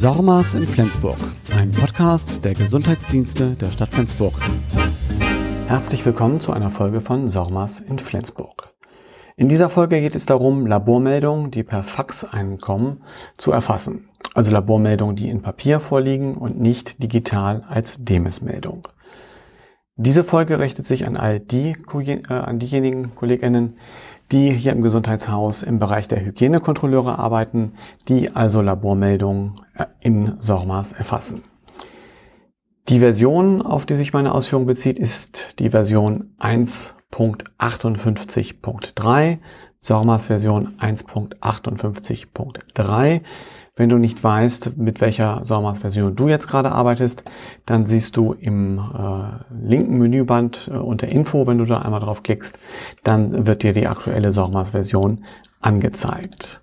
SORMAS in Flensburg, ein Podcast der Gesundheitsdienste der Stadt Flensburg. Herzlich willkommen zu einer Folge von SORMAS in Flensburg. In dieser Folge geht es darum, Labormeldungen, die per Fax einkommen, zu erfassen. Also Labormeldungen, die in Papier vorliegen und nicht digital als Demis-Meldung. Diese Folge richtet sich an all die, äh, an diejenigen KollegInnen, die hier im Gesundheitshaus im Bereich der Hygienekontrolleure arbeiten, die also Labormeldungen äh, in SORMAS erfassen. Die Version, auf die sich meine Ausführung bezieht, ist die Version 1.58.3, SORMAS Version 1.58.3. Wenn du nicht weißt, mit welcher SORMAS-Version du jetzt gerade arbeitest, dann siehst du im äh, linken Menüband äh, unter Info, wenn du da einmal drauf klickst, dann wird dir die aktuelle SORMAS-Version angezeigt.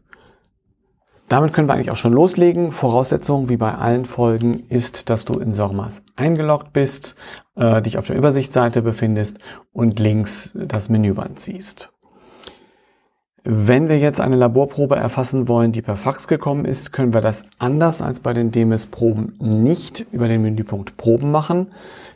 Damit können wir eigentlich auch schon loslegen. Voraussetzung, wie bei allen Folgen, ist, dass du in SORMAS eingeloggt bist, äh, dich auf der Übersichtsseite befindest und links das Menüband siehst. Wenn wir jetzt eine Laborprobe erfassen wollen, die per Fax gekommen ist, können wir das anders als bei den DMS-Proben nicht über den Menüpunkt Proben machen.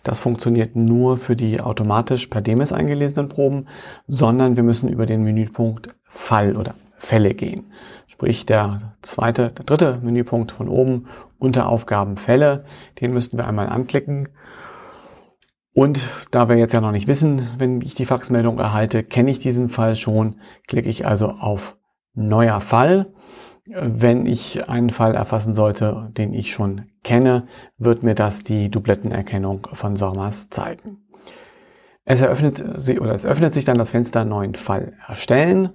Das funktioniert nur für die automatisch per DMS eingelesenen Proben, sondern wir müssen über den Menüpunkt Fall oder Fälle gehen. Sprich der zweite, der dritte Menüpunkt von oben unter Aufgaben Fälle, den müssten wir einmal anklicken und da wir jetzt ja noch nicht wissen, wenn ich die Faxmeldung erhalte, kenne ich diesen Fall schon, klicke ich also auf Neuer Fall. Wenn ich einen Fall erfassen sollte, den ich schon kenne, wird mir das die Dublettenerkennung von SORMAS zeigen. Es eröffnet, oder es öffnet sich dann das Fenster Neuen Fall erstellen.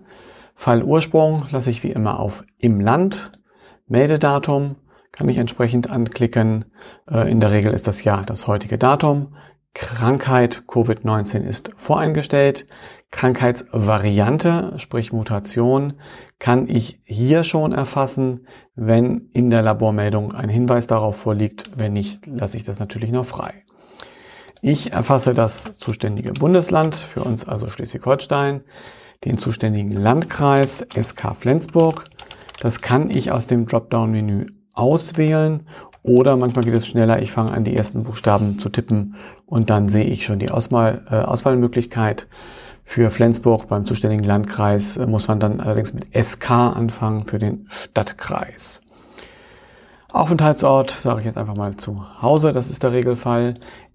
Fallursprung lasse ich wie immer auf Im Land. Meldedatum kann ich entsprechend anklicken. Äh, in der Regel ist das ja das heutige Datum. Krankheit Covid-19 ist voreingestellt. Krankheitsvariante, sprich Mutation, kann ich hier schon erfassen, wenn in der Labormeldung ein Hinweis darauf vorliegt. Wenn nicht, lasse ich das natürlich noch frei. Ich erfasse das zuständige Bundesland, für uns also Schleswig-Holstein, den zuständigen Landkreis SK Flensburg. Das kann ich aus dem Dropdown-Menü auswählen oder manchmal geht es schneller, ich fange an, die ersten Buchstaben zu tippen und dann sehe ich schon die Auswahl, äh, Auswahlmöglichkeit. Für Flensburg beim zuständigen Landkreis äh, muss man dann allerdings mit SK anfangen für den Stadtkreis. Aufenthaltsort sage ich jetzt einfach mal zu Hause, das ist der Regelfall.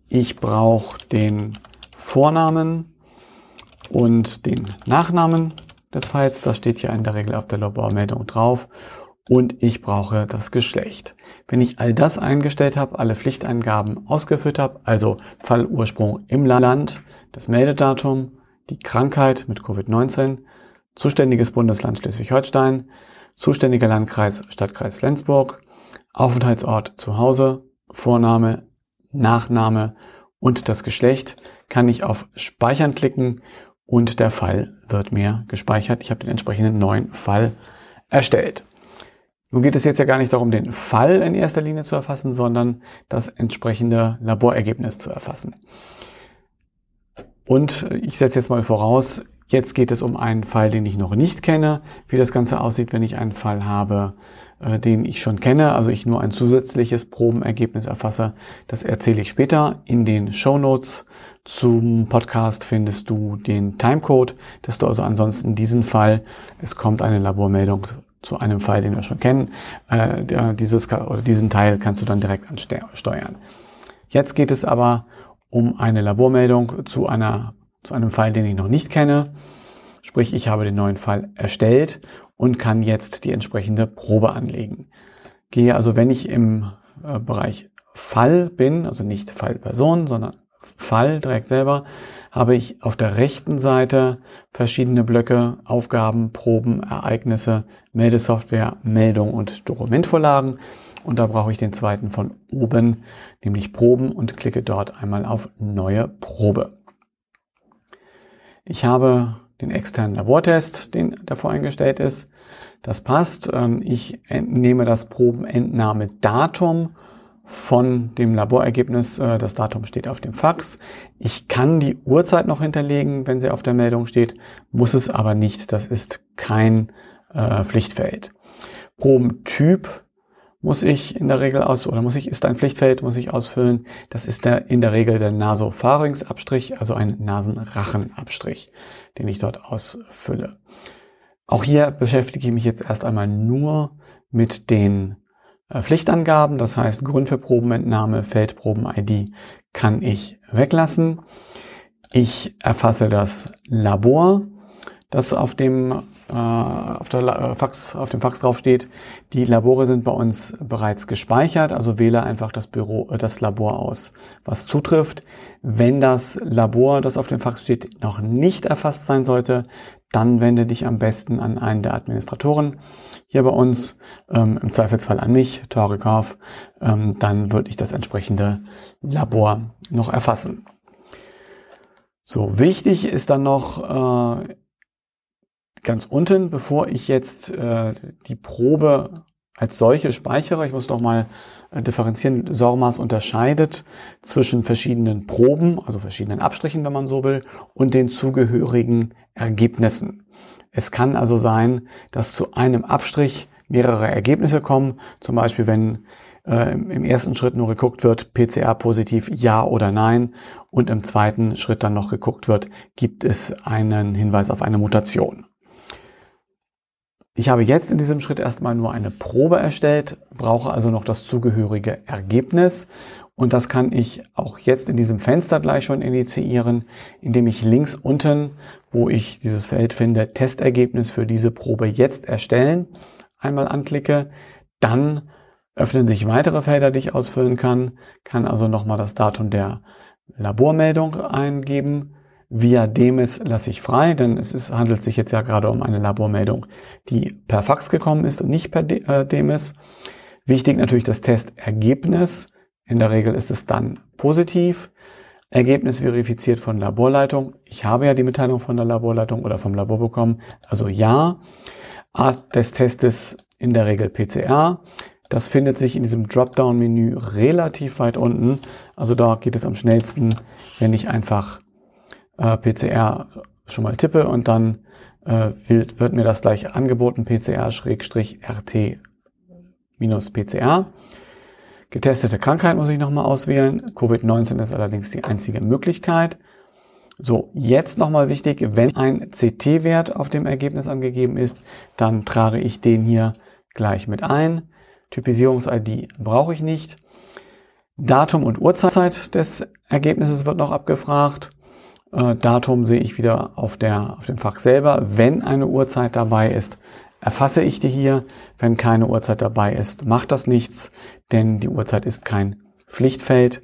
Ich brauche den Vornamen und den Nachnamen des Falls. Das steht hier in der Regel auf der Labormeldung drauf und ich brauche das Geschlecht. Wenn ich all das eingestellt habe, alle Pflichteingaben ausgeführt habe, also Fallursprung im Land, das Meldedatum, die Krankheit mit Covid-19, zuständiges Bundesland Schleswig-Holstein, zuständiger Landkreis Stadtkreis Flensburg, Aufenthaltsort zu Hause, Vorname, Nachname und das Geschlecht, kann ich auf Speichern klicken und der Fall wird mir gespeichert. Ich habe den entsprechenden neuen Fall erstellt. Nun geht es jetzt ja gar nicht darum, den Fall in erster Linie zu erfassen, sondern das entsprechende Laborergebnis zu erfassen. Und ich setze jetzt mal voraus, jetzt geht es um einen Fall, den ich noch nicht kenne. Wie das Ganze aussieht, wenn ich einen Fall habe, äh, den ich schon kenne, also ich nur ein zusätzliches Probenergebnis erfasse, das erzähle ich später. In den Show Notes zum Podcast findest du den Timecode, dass du also ansonsten diesen Fall, es kommt eine Labormeldung zu einem Fall, den wir schon kennen. Äh, dieses, oder diesen Teil kannst du dann direkt ansteuern. Jetzt geht es aber um eine Labormeldung zu, einer, zu einem Fall, den ich noch nicht kenne. Sprich, ich habe den neuen Fall erstellt und kann jetzt die entsprechende Probe anlegen. Gehe also, wenn ich im äh, Bereich Fall bin, also nicht Fallperson, sondern Fall direkt selber, habe ich auf der rechten Seite verschiedene Blöcke, Aufgaben, Proben, Ereignisse, Meldesoftware, Meldung und Dokumentvorlagen. Und da brauche ich den zweiten von oben, nämlich Proben und klicke dort einmal auf Neue Probe. Ich habe den externen Labortest, den davor eingestellt ist. Das passt. Ähm, ich nehme das Probenentnahmedatum von dem Laborergebnis. Äh, das Datum steht auf dem Fax. Ich kann die Uhrzeit noch hinterlegen, wenn sie auf der Meldung steht, muss es aber nicht. Das ist kein äh, Pflichtfeld. Probentyp muss ich in der Regel aus, oder muss ich, ist ein Pflichtfeld, muss ich ausfüllen. Das ist der, in der Regel der Nasopharynx-Abstrich, also ein Nasenrachenabstrich, den ich dort ausfülle. Auch hier beschäftige ich mich jetzt erst einmal nur mit den Pflichtangaben, das heißt Grund für Probenentnahme, Feldproben-ID kann ich weglassen. Ich erfasse das Labor, das auf dem äh, auf, der äh, Fax, auf dem Fax draufsteht. Die Labore sind bei uns bereits gespeichert, also wähle einfach das Büro, äh, das Labor aus, was zutrifft. Wenn das Labor, das auf dem Fax steht, noch nicht erfasst sein sollte, dann wende dich am besten an einen der Administratoren hier bei uns, ähm, im Zweifelsfall an mich, Torikov, ähm, dann würde ich das entsprechende Labor noch erfassen. So, wichtig ist dann noch äh, ganz unten, bevor ich jetzt äh, die Probe als solche speichere, ich muss doch mal äh, differenzieren, SORMAS unterscheidet zwischen verschiedenen Proben, also verschiedenen Abstrichen, wenn man so will, und den zugehörigen Ergebnissen. Es kann also sein, dass zu einem Abstrich mehrere Ergebnisse kommen, zum Beispiel wenn äh, im ersten Schritt nur geguckt wird, PCR positiv, ja oder nein, und im zweiten Schritt dann noch geguckt wird, gibt es einen Hinweis auf eine Mutation. Ich habe jetzt in diesem Schritt erstmal nur eine Probe erstellt, brauche also noch das zugehörige Ergebnis und das kann ich auch jetzt in diesem Fenster gleich schon initiieren, indem ich links unten, wo ich dieses Feld finde, Testergebnis für diese Probe jetzt erstellen, einmal anklicke. Dann öffnen sich weitere Felder, die ich ausfüllen kann, kann also nochmal das Datum der Labormeldung eingeben, Via Demis lasse ich frei, denn es ist, handelt sich jetzt ja gerade um eine Labormeldung, die per Fax gekommen ist und nicht per De äh, Demis. Wichtig natürlich das Testergebnis. In der Regel ist es dann positiv. Ergebnis verifiziert von Laborleitung. Ich habe ja die Mitteilung von der Laborleitung oder vom Labor bekommen, also ja. Art des Testes in der Regel PCR. Das findet sich in diesem Dropdown-Menü relativ weit unten. Also da geht es am schnellsten, wenn ich einfach äh, PCR schon mal tippe und dann äh, wird, wird mir das gleich angeboten, PCR-RT-PCR. Getestete Krankheit muss ich nochmal auswählen. Covid-19 ist allerdings die einzige Möglichkeit. So, jetzt nochmal wichtig, wenn ein CT-Wert auf dem Ergebnis angegeben ist, dann trage ich den hier gleich mit ein. Typisierungs-ID brauche ich nicht. Datum und Uhrzeit des Ergebnisses wird noch abgefragt. Äh, Datum sehe ich wieder auf, der, auf dem Fach selber. Wenn eine Uhrzeit dabei ist, erfasse ich die hier. Wenn keine Uhrzeit dabei ist, macht das nichts, denn die Uhrzeit ist kein Pflichtfeld.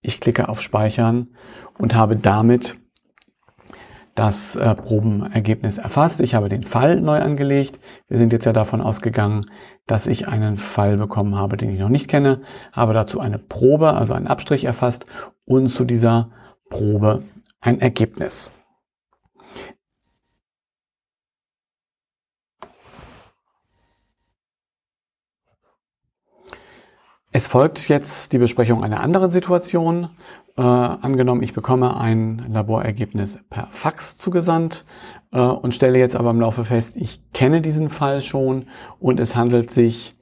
Ich klicke auf Speichern und habe damit das äh, Probenergebnis erfasst. Ich habe den Fall neu angelegt. Wir sind jetzt ja davon ausgegangen, dass ich einen Fall bekommen habe, den ich noch nicht kenne, habe dazu eine Probe, also einen Abstrich erfasst und zu dieser Probe ein Ergebnis. Es folgt jetzt die Besprechung einer anderen Situation. Äh, angenommen, ich bekomme ein Laborergebnis per Fax zugesandt äh, und stelle jetzt aber im Laufe fest, ich kenne diesen Fall schon und es handelt sich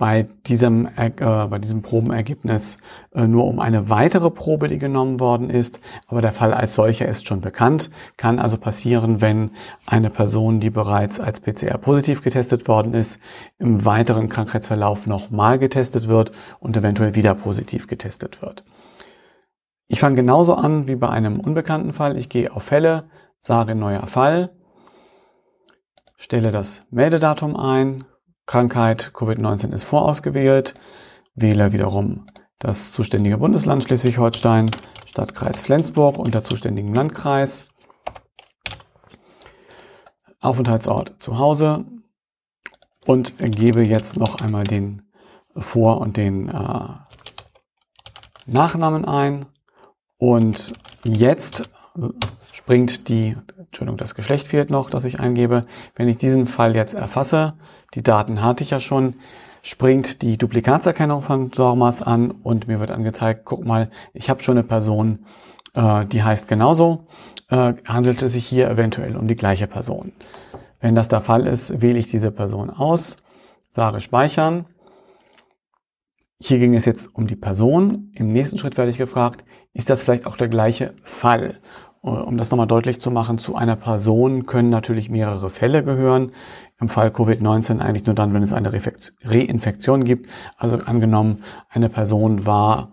bei diesem, äh, bei diesem Probenergebnis äh, nur um eine weitere Probe, die genommen worden ist. Aber der Fall als solcher ist schon bekannt. Kann also passieren, wenn eine Person, die bereits als PCR positiv getestet worden ist, im weiteren Krankheitsverlauf nochmal getestet wird und eventuell wieder positiv getestet wird. Ich fange genauso an wie bei einem unbekannten Fall. Ich gehe auf Fälle, sage neuer Fall, stelle das Meldedatum ein, Krankheit Covid-19 ist vorausgewählt, wähle wiederum das zuständige Bundesland Schleswig-Holstein, Stadtkreis Flensburg und der zuständigen Landkreis, Aufenthaltsort zu Hause und gebe jetzt noch einmal den Vor- und den äh, Nachnamen ein. Und jetzt springt die, Entschuldigung, das Geschlecht fehlt noch, das ich eingebe. Wenn ich diesen Fall jetzt erfasse, die Daten hatte ich ja schon, springt die Duplikatserkennung von SORMAS an und mir wird angezeigt, guck mal, ich habe schon eine Person, äh, die heißt genauso, äh, handelt es sich hier eventuell um die gleiche Person. Wenn das der Fall ist, wähle ich diese Person aus, sage speichern Hier ging es jetzt um die Person. Im nächsten Schritt werde ich gefragt, ist das vielleicht auch der gleiche Fall? Um das nochmal deutlich zu machen, zu einer Person können natürlich mehrere Fälle gehören. Im Fall Covid-19 eigentlich nur dann, wenn es eine Reinfektion gibt. Also angenommen, eine Person war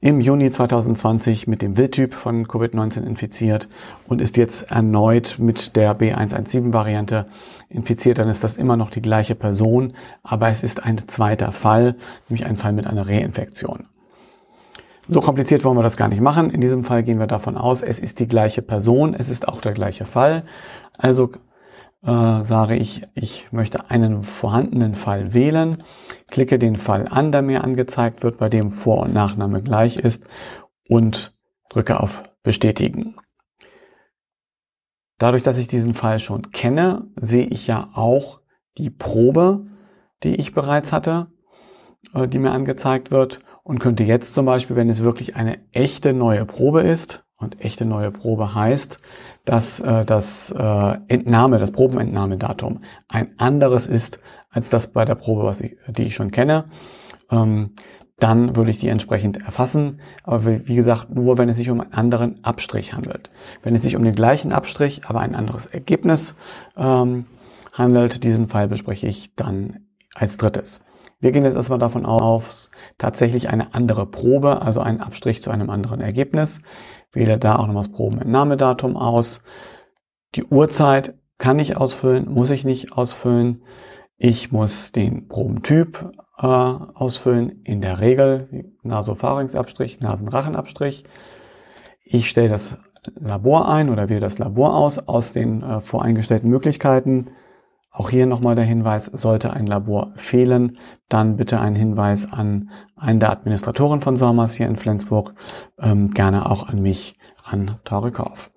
im Juni 2020 mit dem Wildtyp von Covid-19 infiziert und ist jetzt erneut mit der B117-Variante infiziert, dann ist das immer noch die gleiche Person, aber es ist ein zweiter Fall, nämlich ein Fall mit einer Reinfektion. So kompliziert wollen wir das gar nicht machen. In diesem Fall gehen wir davon aus, es ist die gleiche Person, es ist auch der gleiche Fall. Also äh, sage ich, ich möchte einen vorhandenen Fall wählen, klicke den Fall an, der mir angezeigt wird, bei dem Vor- und Nachname gleich ist und drücke auf Bestätigen. Dadurch, dass ich diesen Fall schon kenne, sehe ich ja auch die Probe, die ich bereits hatte, äh, die mir angezeigt wird und könnte jetzt zum Beispiel, wenn es wirklich eine echte neue Probe ist, und echte neue Probe heißt, dass äh, das äh, Entnahme, das Probenentnahmedatum ein anderes ist als das bei der Probe, was ich, die ich schon kenne, ähm, dann würde ich die entsprechend erfassen. Aber wie gesagt, nur wenn es sich um einen anderen Abstrich handelt. Wenn es sich um den gleichen Abstrich, aber ein anderes Ergebnis ähm, handelt, diesen Fall bespreche ich dann als drittes. Wir gehen jetzt erstmal davon aus, tatsächlich eine andere Probe, also einen Abstrich zu einem anderen Ergebnis. Wähle da auch nochmal das Probenentnahmedatum aus. Die Uhrzeit kann ich ausfüllen, muss ich nicht ausfüllen. Ich muss den Probentyp äh, ausfüllen, in der Regel Nasopharynxabstrich, Nasenrachenabstrich. Ich stelle das Labor ein oder wähle das Labor aus aus den äh, voreingestellten Möglichkeiten. Auch hier nochmal der Hinweis, sollte ein Labor fehlen, dann bitte ein Hinweis an einen der Administratoren von SORMAS hier in Flensburg, ähm, gerne auch an mich, an Torikauf.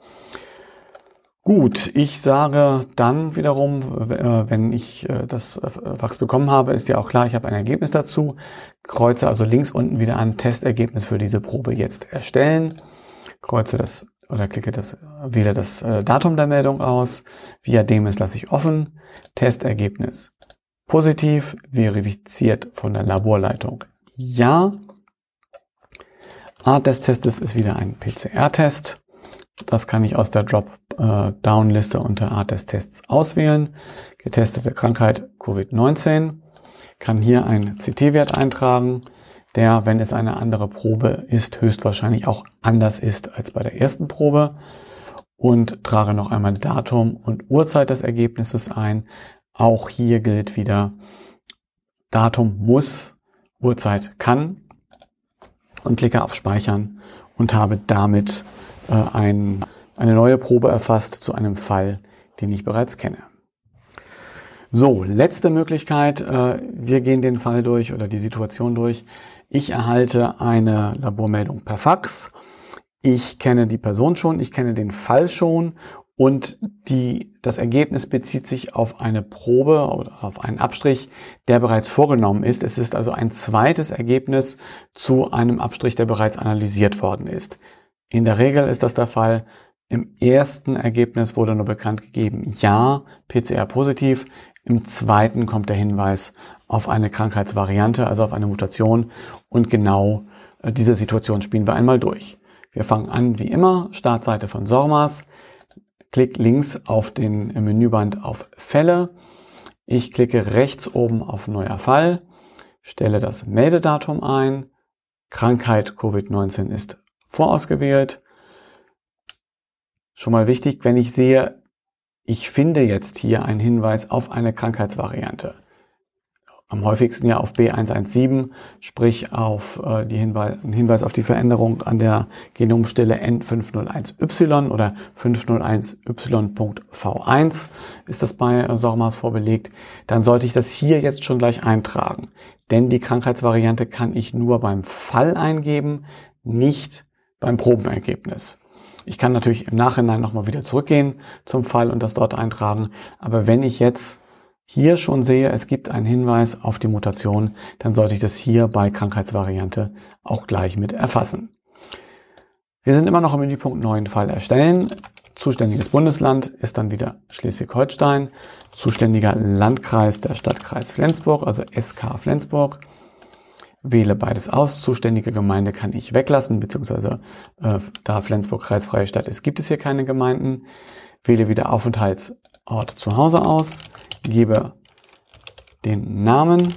Gut, ich sage dann wiederum, äh, wenn ich äh, das Fax bekommen habe, ist ja auch klar, ich habe ein Ergebnis dazu. Kreuze also links unten wieder an Testergebnis für diese Probe jetzt erstellen. Kreuze das oder klicke das, wähle das äh, Datum der Meldung aus. Via Demis lasse ich offen. Testergebnis positiv, verifiziert von der Laborleitung ja. Art des Testes ist wieder ein PCR-Test. Das kann ich aus der Drop-Down-Liste unter Art des Tests auswählen. Getestete Krankheit Covid-19. Kann hier einen CT-Wert eintragen der, wenn es eine andere Probe ist, höchstwahrscheinlich auch anders ist als bei der ersten Probe. Und trage noch einmal Datum und Uhrzeit des Ergebnisses ein. Auch hier gilt wieder, Datum muss, Uhrzeit kann und klicke auf Speichern und habe damit äh, ein, eine neue Probe erfasst zu einem Fall, den ich bereits kenne. So, letzte Möglichkeit. Äh, wir gehen den Fall durch oder die Situation durch. Ich erhalte eine Labormeldung per Fax. Ich kenne die Person schon, ich kenne den Fall schon und die, das Ergebnis bezieht sich auf eine Probe oder auf einen Abstrich, der bereits vorgenommen ist. Es ist also ein zweites Ergebnis zu einem Abstrich, der bereits analysiert worden ist. In der Regel ist das der Fall. Im ersten Ergebnis wurde nur bekannt gegeben, ja, PCR positiv. Im zweiten kommt der Hinweis auf eine Krankheitsvariante, also auf eine Mutation. Und genau äh, diese Situation spielen wir einmal durch. Wir fangen an wie immer, Startseite von SORMAS. Klick links auf den Menüband auf Fälle. Ich klicke rechts oben auf Neuer Fall, stelle das Meldedatum ein. Krankheit Covid-19 ist vorausgewählt. Schon mal wichtig, wenn ich sehe, ich finde jetzt hier einen Hinweis auf eine Krankheitsvariante. Am häufigsten ja auf B117, sprich auf äh, die Hinweis, Hinweis auf die Veränderung an der Genomstelle N501Y oder 501Y.V1 ist das bei äh, SORMAS vorbelegt. Dann sollte ich das hier jetzt schon gleich eintragen. Denn die Krankheitsvariante kann ich nur beim Fall eingeben, nicht beim Probenergebnis. Ich kann natürlich im Nachhinein nochmal wieder zurückgehen zum Fall und das dort eintragen. Aber wenn ich jetzt hier schon sehe, es gibt einen Hinweis auf die Mutation, dann sollte ich das hier bei Krankheitsvariante auch gleich mit erfassen. Wir sind immer noch im Menüpunkt neuen Fall erstellen. Zuständiges Bundesland ist dann wieder Schleswig-Holstein. Zuständiger Landkreis der Stadtkreis Flensburg, also SK Flensburg. wähle beides aus. Zuständige Gemeinde kann ich weglassen, beziehungsweise äh, da Flensburg kreisfreie Stadt ist, gibt es hier keine Gemeinden. Wähle wieder Aufenthaltsort zu Hause aus, gebe den Namen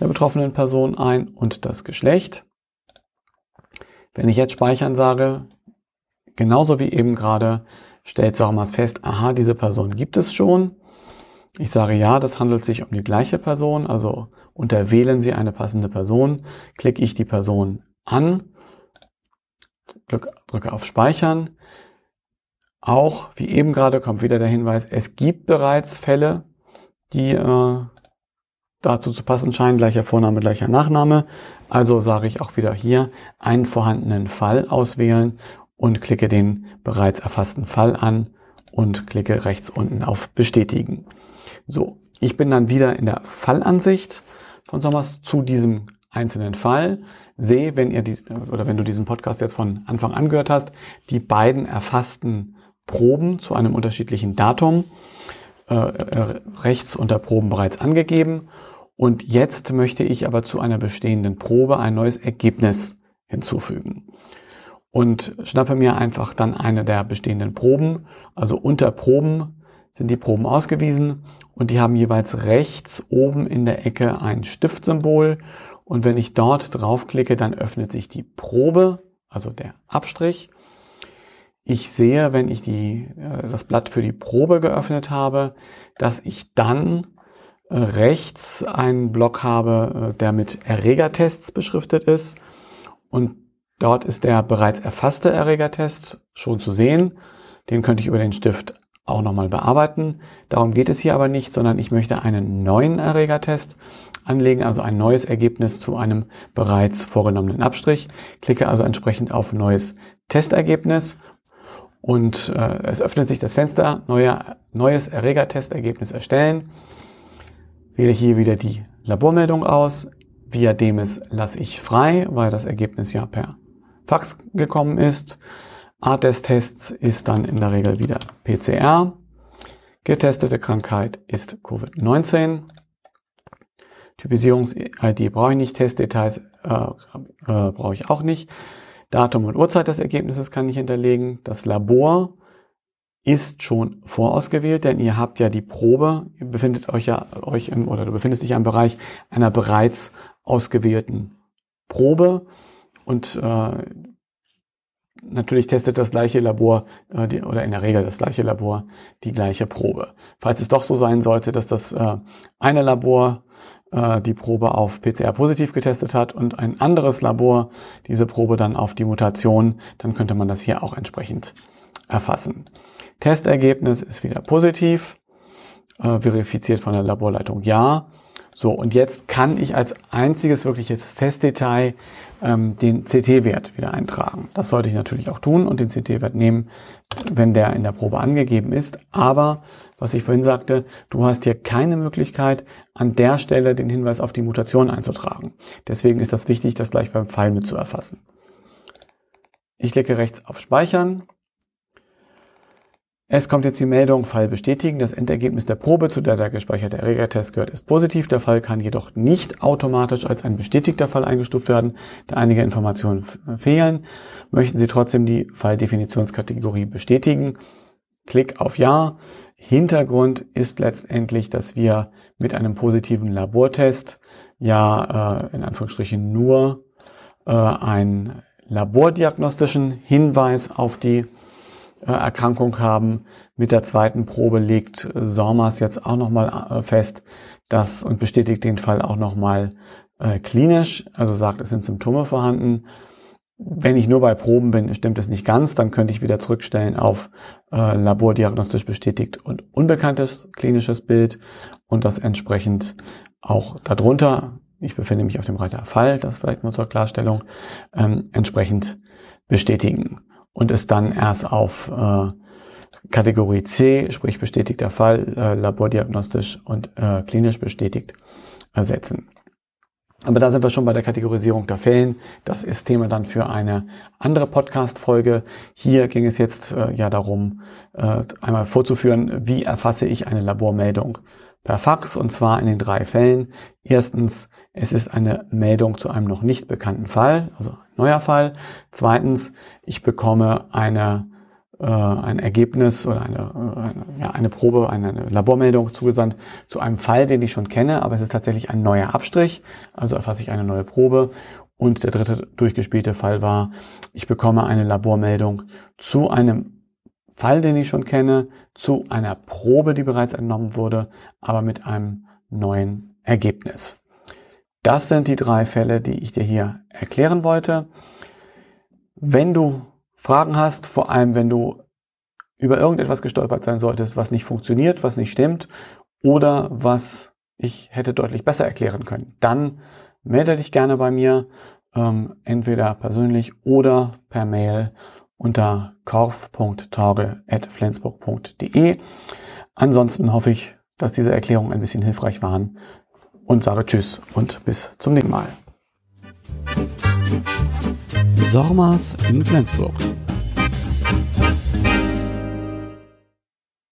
der betroffenen Person ein und das Geschlecht. Wenn ich jetzt speichern sage, genauso wie eben gerade, stellt Sormas fest, aha, diese Person gibt es schon. Ich sage ja, das handelt sich um die gleiche Person, also unter Wählen Sie eine passende Person, klicke ich die Person an, drücke auf Speichern. Auch, wie eben gerade, kommt wieder der Hinweis, es gibt bereits Fälle, die äh, dazu zu passen scheinen, gleicher Vorname, gleicher Nachname. Also sage ich auch wieder hier einen vorhandenen Fall auswählen und klicke den bereits erfassten Fall an und klicke rechts unten auf Bestätigen. So, ich bin dann wieder in der Fallansicht von Sommers zu diesem einzelnen Fall. Sehe, wenn ihr die, oder wenn du diesen Podcast jetzt von Anfang an gehört hast, die beiden erfassten Proben zu einem unterschiedlichen Datum äh, äh, rechts unter Proben bereits angegeben. Und jetzt möchte ich aber zu einer bestehenden Probe ein neues Ergebnis hinzufügen. Und schnappe mir einfach dann eine der bestehenden Proben. Also unter Proben sind die Proben ausgewiesen und die haben jeweils rechts oben in der Ecke ein Stiftsymbol. Und wenn ich dort draufklicke, dann öffnet sich die Probe, also der Abstrich. Ich sehe, wenn ich die, äh, das Blatt für die Probe geöffnet habe, dass ich dann äh, rechts einen Block habe, äh, der mit Erregertests beschriftet ist. Und dort ist der bereits erfasste Erregertest schon zu sehen. Den könnte ich über den Stift auch nochmal bearbeiten. Darum geht es hier aber nicht, sondern ich möchte einen neuen Erregertest anlegen, also ein neues Ergebnis zu einem bereits vorgenommenen Abstrich. Klicke also entsprechend auf neues Testergebnis und äh, es öffnet sich das Fenster, neuer, neues Erregertestergebnis erstellen. Wähle hier wieder die Labormeldung aus. Via Demis lasse ich frei, weil das Ergebnis ja per Fax gekommen ist. Art des Tests ist dann in der Regel wieder PCR. Getestete Krankheit ist Covid-19. Typisierungs-ID brauche ich nicht, Testdetails äh, äh, brauche ich auch nicht. Datum und Uhrzeit des Ergebnisses kann ich hinterlegen. Das Labor ist schon vorausgewählt, denn ihr habt ja die Probe, ihr befindet euch ja euch im, oder du befindest dich im Bereich einer bereits ausgewählten Probe und äh, natürlich testet das gleiche Labor äh, oder in der Regel das gleiche Labor die gleiche Probe. Falls es doch so sein sollte, dass das äh, eine Labor die Probe auf PCR positiv getestet hat und ein anderes Labor diese Probe dann auf die Mutation, dann könnte man das hier auch entsprechend erfassen. Testergebnis ist wieder positiv, äh, verifiziert von der Laborleitung ja. So, und jetzt kann ich als einziges wirkliches Testdetail ähm, den CT-Wert wieder eintragen. Das sollte ich natürlich auch tun und den CT-Wert nehmen, wenn der in der Probe angegeben ist. Aber, was ich vorhin sagte, du hast hier keine Möglichkeit, an der Stelle den Hinweis auf die Mutation einzutragen. Deswegen ist das wichtig, das gleich beim Pfeil mit zu erfassen. Ich klicke rechts auf Speichern es kommt jetzt die Meldung Fall bestätigen. Das Endergebnis der Probe, zu der der gespeicherte Erregertest gehört, ist positiv. Der Fall kann jedoch nicht automatisch als ein bestätigter Fall eingestuft werden, da einige Informationen fehlen. Möchten Sie trotzdem die Falldefinitionskategorie bestätigen? Klick auf Ja. Hintergrund ist letztendlich, dass wir mit einem positiven Labortest ja äh, in Anführungsstrichen nur äh, einen labordiagnostischen Hinweis auf die Erkrankung haben. Mit der zweiten Probe legt Sormas jetzt auch nochmal äh, fest, dass und bestätigt den Fall auch nochmal äh, klinisch, also sagt, es sind Symptome vorhanden. Wenn ich nur bei Proben bin, stimmt es nicht ganz, dann könnte ich wieder zurückstellen auf äh, labordiagnostisch bestätigt und unbekanntes klinisches Bild und das entsprechend auch darunter, ich befinde mich auf dem Reiter Fall, das vielleicht nur zur Klarstellung, ähm, entsprechend bestätigen und es dann erst auf äh, Kategorie C, sprich bestätigter Fall, äh, labordiagnostisch und äh, klinisch bestätigt, ersetzen. Aber da sind wir schon bei der Kategorisierung der Fällen. Das ist Thema dann für eine andere Podcast-Folge. Hier ging es jetzt äh, ja darum, äh, einmal vorzuführen, wie erfasse ich eine Labormeldung per Fax und zwar in den drei Fällen. Erstens, es ist eine Meldung zu einem noch nicht bekannten Fall, also neuer Fall. Zweitens, ich bekomme eine, äh, ein Ergebnis oder eine, äh, ja, eine Probe, eine, eine Labormeldung zugesandt zu einem Fall, den ich schon kenne, aber es ist tatsächlich ein neuer Abstrich, also erfasse ich eine neue Probe. Und der dritte durchgespielte Fall war, ich bekomme eine Labormeldung zu einem Fall, den ich schon kenne, zu einer Probe, die bereits entnommen wurde, aber mit einem neuen Ergebnis. Das sind die drei Fälle, die ich dir hier erklären wollte. Wenn du Fragen hast, vor allem wenn du über irgendetwas gestolpert sein solltest, was nicht funktioniert, was nicht stimmt oder was ich hätte deutlich besser erklären können, dann melde dich gerne bei mir, ähm, entweder persönlich oder per Mail unter korf.torge.flensburg.de. Ansonsten hoffe ich, dass diese Erklärungen ein bisschen hilfreich waren und sage Tschüss und bis zum nächsten Mal. Sormas in Flensburg.